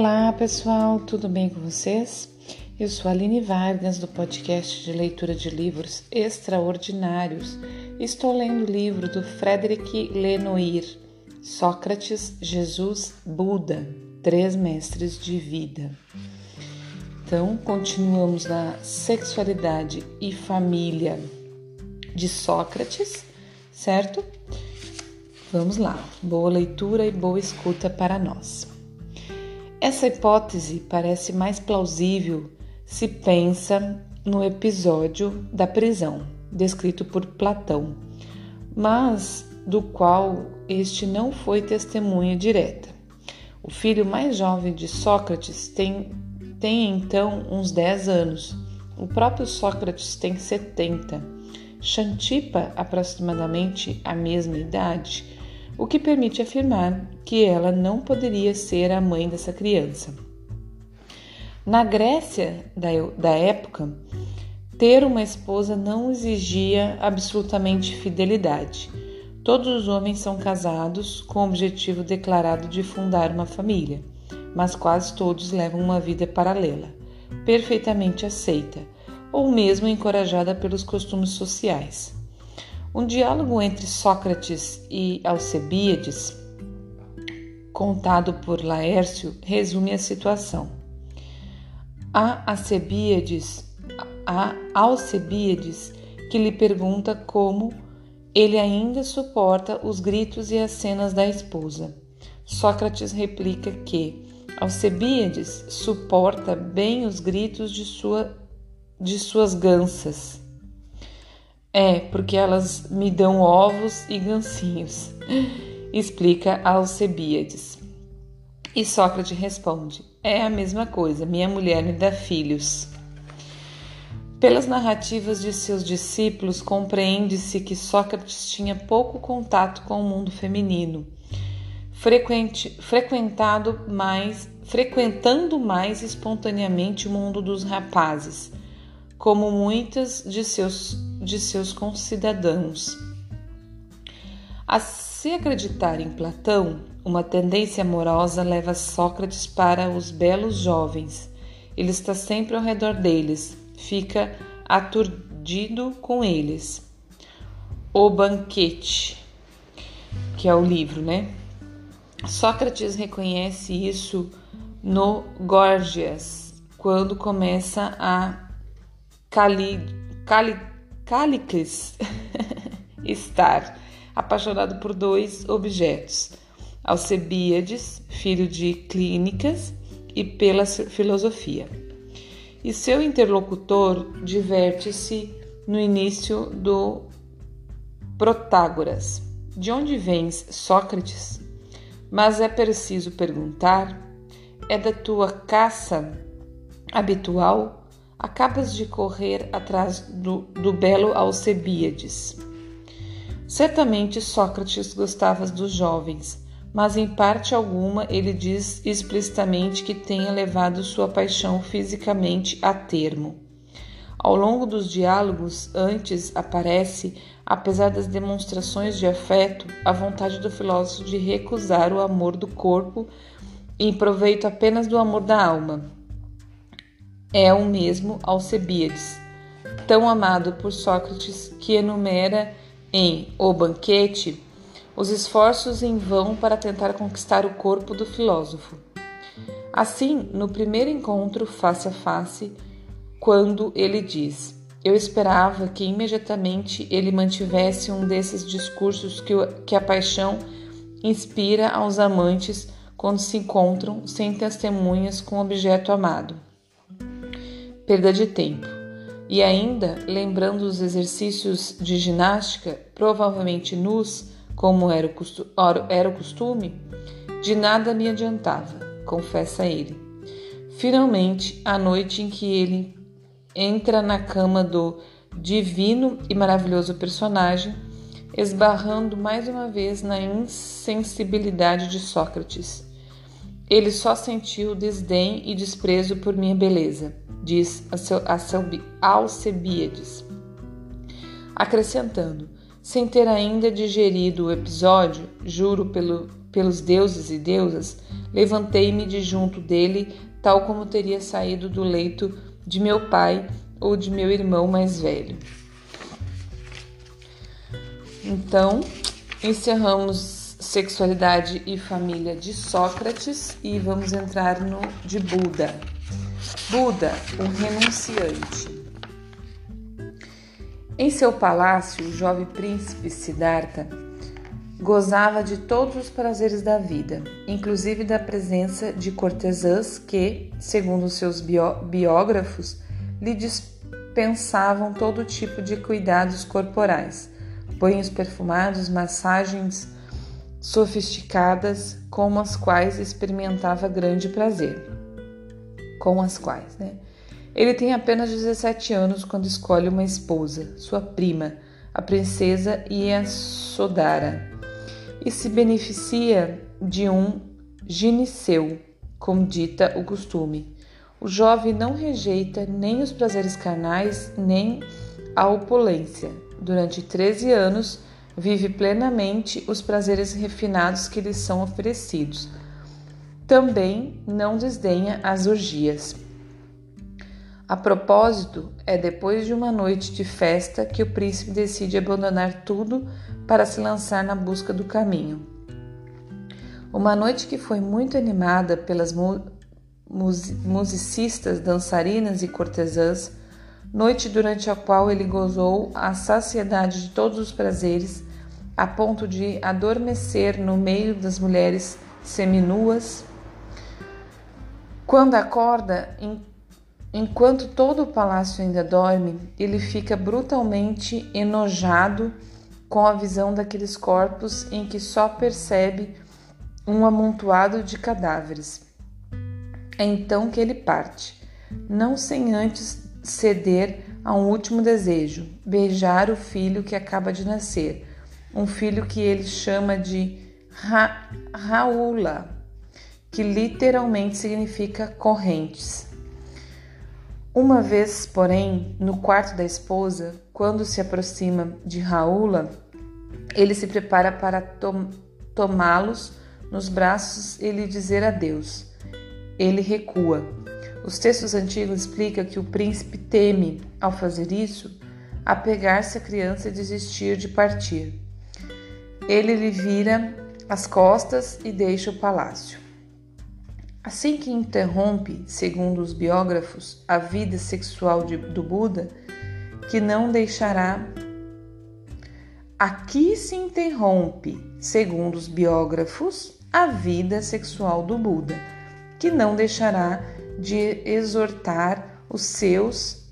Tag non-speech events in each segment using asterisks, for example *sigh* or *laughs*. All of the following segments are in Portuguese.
Olá pessoal, tudo bem com vocês? Eu sou Aline Vargas do podcast de leitura de livros extraordinários. Estou lendo o livro do Frederic Lenoir, Sócrates, Jesus, Buda, Três Mestres de Vida. Então, continuamos na sexualidade e família de Sócrates, certo? Vamos lá, boa leitura e boa escuta para nós. Essa hipótese parece mais plausível se pensa no episódio da prisão, descrito por Platão, mas do qual este não foi testemunha direta. O filho mais jovem de Sócrates tem, tem então uns 10 anos. O próprio Sócrates tem 70. Xantipa, aproximadamente a mesma idade, o que permite afirmar que ela não poderia ser a mãe dessa criança. Na Grécia da, da época, ter uma esposa não exigia absolutamente fidelidade. Todos os homens são casados com o objetivo declarado de fundar uma família, mas quase todos levam uma vida paralela, perfeitamente aceita, ou mesmo encorajada pelos costumes sociais. Um diálogo entre Sócrates e Alcebíades, contado por Laércio, resume a situação. A Alcebíades, a Alcebíades que lhe pergunta como ele ainda suporta os gritos e as cenas da esposa. Sócrates replica que Alcebíades suporta bem os gritos de, sua, de suas gansas é, porque elas me dão ovos e gancinhos, explica Alcebíades. E Sócrates responde: É a mesma coisa, minha mulher me dá filhos. Pelas narrativas de seus discípulos, compreende-se que Sócrates tinha pouco contato com o mundo feminino, frequentado mais, frequentando mais espontaneamente o mundo dos rapazes, como muitas de seus de seus concidadãos. A se acreditar em Platão, uma tendência amorosa leva Sócrates para os belos jovens. Ele está sempre ao redor deles, fica aturdido com eles. O Banquete, que é o livro, né? Sócrates reconhece isso no Gorgias, quando começa a Cali, Cali, Callicles *laughs* estar apaixonado por dois objetos, Alcebiades, filho de Clínicas, e pela filosofia. E seu interlocutor diverte-se no início do Protágoras. De onde vens, Sócrates? Mas é preciso perguntar: é da tua caça habitual acabas de correr atrás do, do belo Alcebíades. Certamente Sócrates gostava dos jovens, mas em parte alguma ele diz explicitamente que tenha levado sua paixão fisicamente a termo. Ao longo dos diálogos, antes aparece, apesar das demonstrações de afeto, a vontade do filósofo de recusar o amor do corpo em proveito apenas do amor da alma é o mesmo Alcebiades, tão amado por Sócrates que enumera em O Banquete os esforços em vão para tentar conquistar o corpo do filósofo. Assim, no primeiro encontro face a face, quando ele diz: Eu esperava que imediatamente ele mantivesse um desses discursos que, que a paixão inspira aos amantes quando se encontram sem testemunhas com o objeto amado perda de tempo. E ainda, lembrando os exercícios de ginástica, provavelmente nus, como era o, costume, de nada me adiantava, confessa ele. Finalmente, a noite em que ele entra na cama do divino e maravilhoso personagem, esbarrando mais uma vez na insensibilidade de Sócrates. Ele só sentiu desdém e desprezo por minha beleza diz Alcebiades, acrescentando: sem ter ainda digerido o episódio, juro pelo pelos deuses e deusas, levantei-me de junto dele, tal como teria saído do leito de meu pai ou de meu irmão mais velho. Então, encerramos sexualidade e família de Sócrates e vamos entrar no de Buda. Buda, o renunciante. Em seu palácio, o jovem príncipe Siddhartha gozava de todos os prazeres da vida, inclusive da presença de cortesãs que, segundo seus biógrafos, lhe dispensavam todo tipo de cuidados corporais, banhos perfumados, massagens sofisticadas, com as quais experimentava grande prazer. Com as quais, né? Ele tem apenas 17 anos quando escolhe uma esposa, sua prima, a princesa Iasodara, e se beneficia de um gineceu, como dita o costume. O jovem não rejeita nem os prazeres carnais, nem a opulência. Durante 13 anos, vive plenamente os prazeres refinados que lhe são oferecidos. Também não desdenha as orgias. A propósito, é depois de uma noite de festa que o príncipe decide abandonar tudo para se lançar na busca do caminho. Uma noite que foi muito animada pelas mu musicistas, dançarinas e cortesãs, noite durante a qual ele gozou a saciedade de todos os prazeres, a ponto de adormecer no meio das mulheres seminuas. Quando acorda, Enquanto todo o palácio ainda dorme, ele fica brutalmente enojado com a visão daqueles corpos em que só percebe um amontoado de cadáveres. É então que ele parte, não sem antes ceder a um último desejo: beijar o filho que acaba de nascer, um filho que ele chama de Ra Raula, que literalmente significa correntes. Uma vez, porém, no quarto da esposa, quando se aproxima de Raula, ele se prepara para tom tomá-los nos braços e lhe dizer adeus. Ele recua. Os textos antigos explicam que o príncipe teme, ao fazer isso, apegar-se à criança e desistir de partir. Ele lhe vira as costas e deixa o palácio. Assim que interrompe, segundo os biógrafos, a vida sexual de, do Buda, que não deixará. Aqui se interrompe, segundo os biógrafos, a vida sexual do Buda, que não deixará de exortar os seus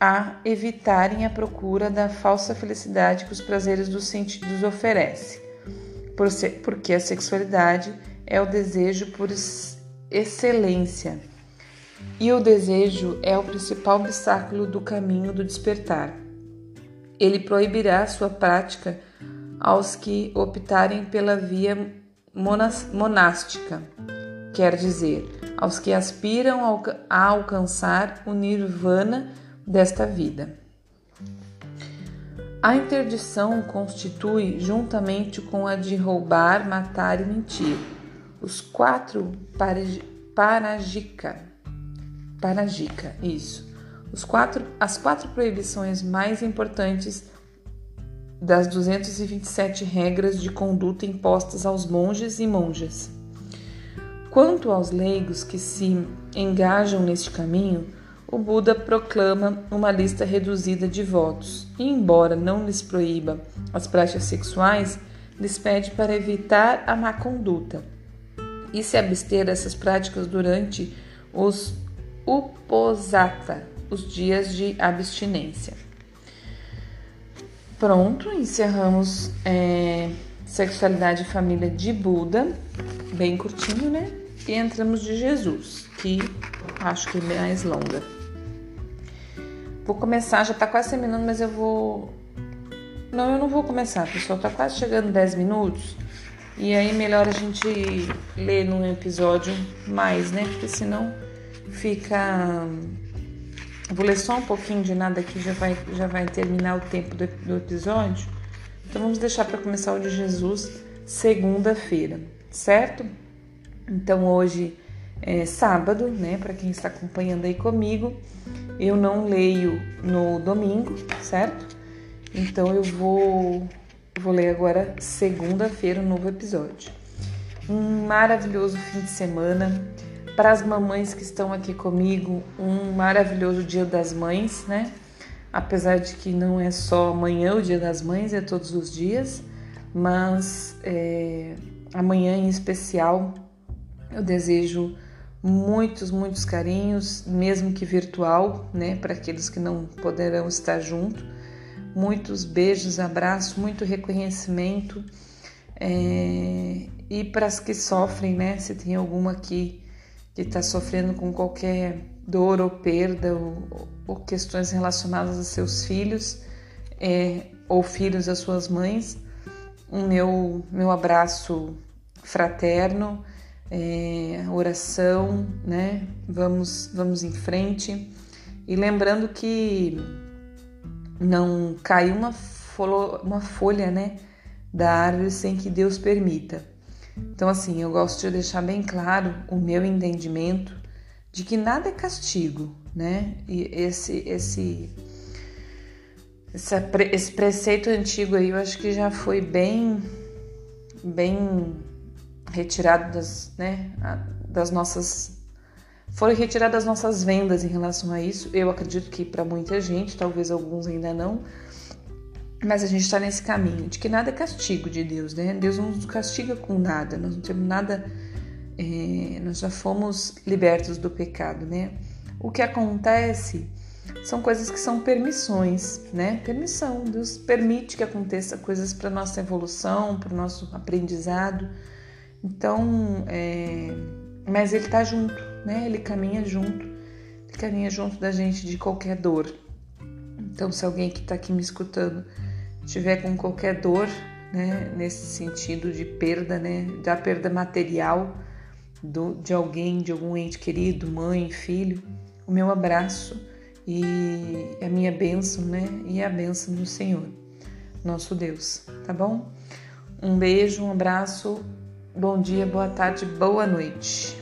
a evitarem a procura da falsa felicidade que os prazeres dos sentidos oferecem, porque a sexualidade é o desejo por excelência. E o desejo é o principal obstáculo do caminho do despertar. Ele proibirá sua prática aos que optarem pela via monástica, quer dizer, aos que aspiram a alcançar o nirvana desta vida. A interdição constitui, juntamente com a de roubar, matar e mentir, os quatro parajika, parajika, isso. Os quatro, as quatro proibições mais importantes das 227 regras de conduta impostas aos monges e monjas. Quanto aos leigos que se engajam neste caminho, o Buda proclama uma lista reduzida de votos e, embora não lhes proíba as práticas sexuais, lhes pede para evitar a má conduta e se abster dessas práticas durante os uposata, os dias de abstinência. Pronto, encerramos é, sexualidade e família de Buda, bem curtinho, né? E entramos de Jesus, que acho que é mais longa. Vou começar, já tá quase terminando, mas eu vou. Não, eu não vou começar, pessoal, tá quase chegando 10 minutos. E aí melhor a gente ler num episódio mais, né? Porque senão fica. Vou ler só um pouquinho de nada aqui, já vai, já vai terminar o tempo do, do episódio. Então vamos deixar para começar o de Jesus segunda-feira, certo? Então hoje é sábado, né? Para quem está acompanhando aí comigo, eu não leio no domingo, certo? Então eu vou, vou ler agora segunda-feira um novo episódio. Um maravilhoso fim de semana para as mamães que estão aqui comigo, um maravilhoso Dia das Mães, né? Apesar de que não é só amanhã o Dia das Mães, é todos os dias, mas é, amanhã em especial eu desejo muitos, muitos carinhos, mesmo que virtual, né, para aqueles que não poderão estar junto. Muitos beijos, abraços, muito reconhecimento. É, e para as que sofrem, né, se tem alguma aqui que está sofrendo com qualquer dor ou perda ou, ou questões relacionadas a seus filhos é, ou filhos das suas mães, o meu, meu abraço fraterno é, oração, né? Vamos, vamos em frente. E lembrando que não cai uma, folha, uma folha, né, da árvore sem que Deus permita. Então, assim, eu gosto de deixar bem claro o meu entendimento de que nada é castigo, né? E esse, esse, esse, esse preceito antigo aí eu acho que já foi bem, bem retirado das, né, das nossas foram retiradas as nossas vendas em relação a isso. Eu acredito que para muita gente, talvez alguns ainda não, mas a gente está nesse caminho de que nada é castigo de Deus, né? Deus não nos castiga com nada, nós não temos nada, é, nós já fomos libertos do pecado, né? O que acontece são coisas que são permissões, né? Permissão, Deus permite que aconteça coisas para nossa evolução, para o nosso aprendizado. Então, é, mas ele tá junto, né? Ele caminha junto, ele caminha junto da gente de qualquer dor. Então, se alguém que está aqui me escutando tiver com qualquer dor, né, nesse sentido de perda, né, da perda material do, de alguém, de algum ente querido, mãe, filho, o meu abraço e a minha bênção, né, e a bênção do Senhor, nosso Deus, tá bom? Um beijo, um abraço Bom dia, boa tarde, boa noite.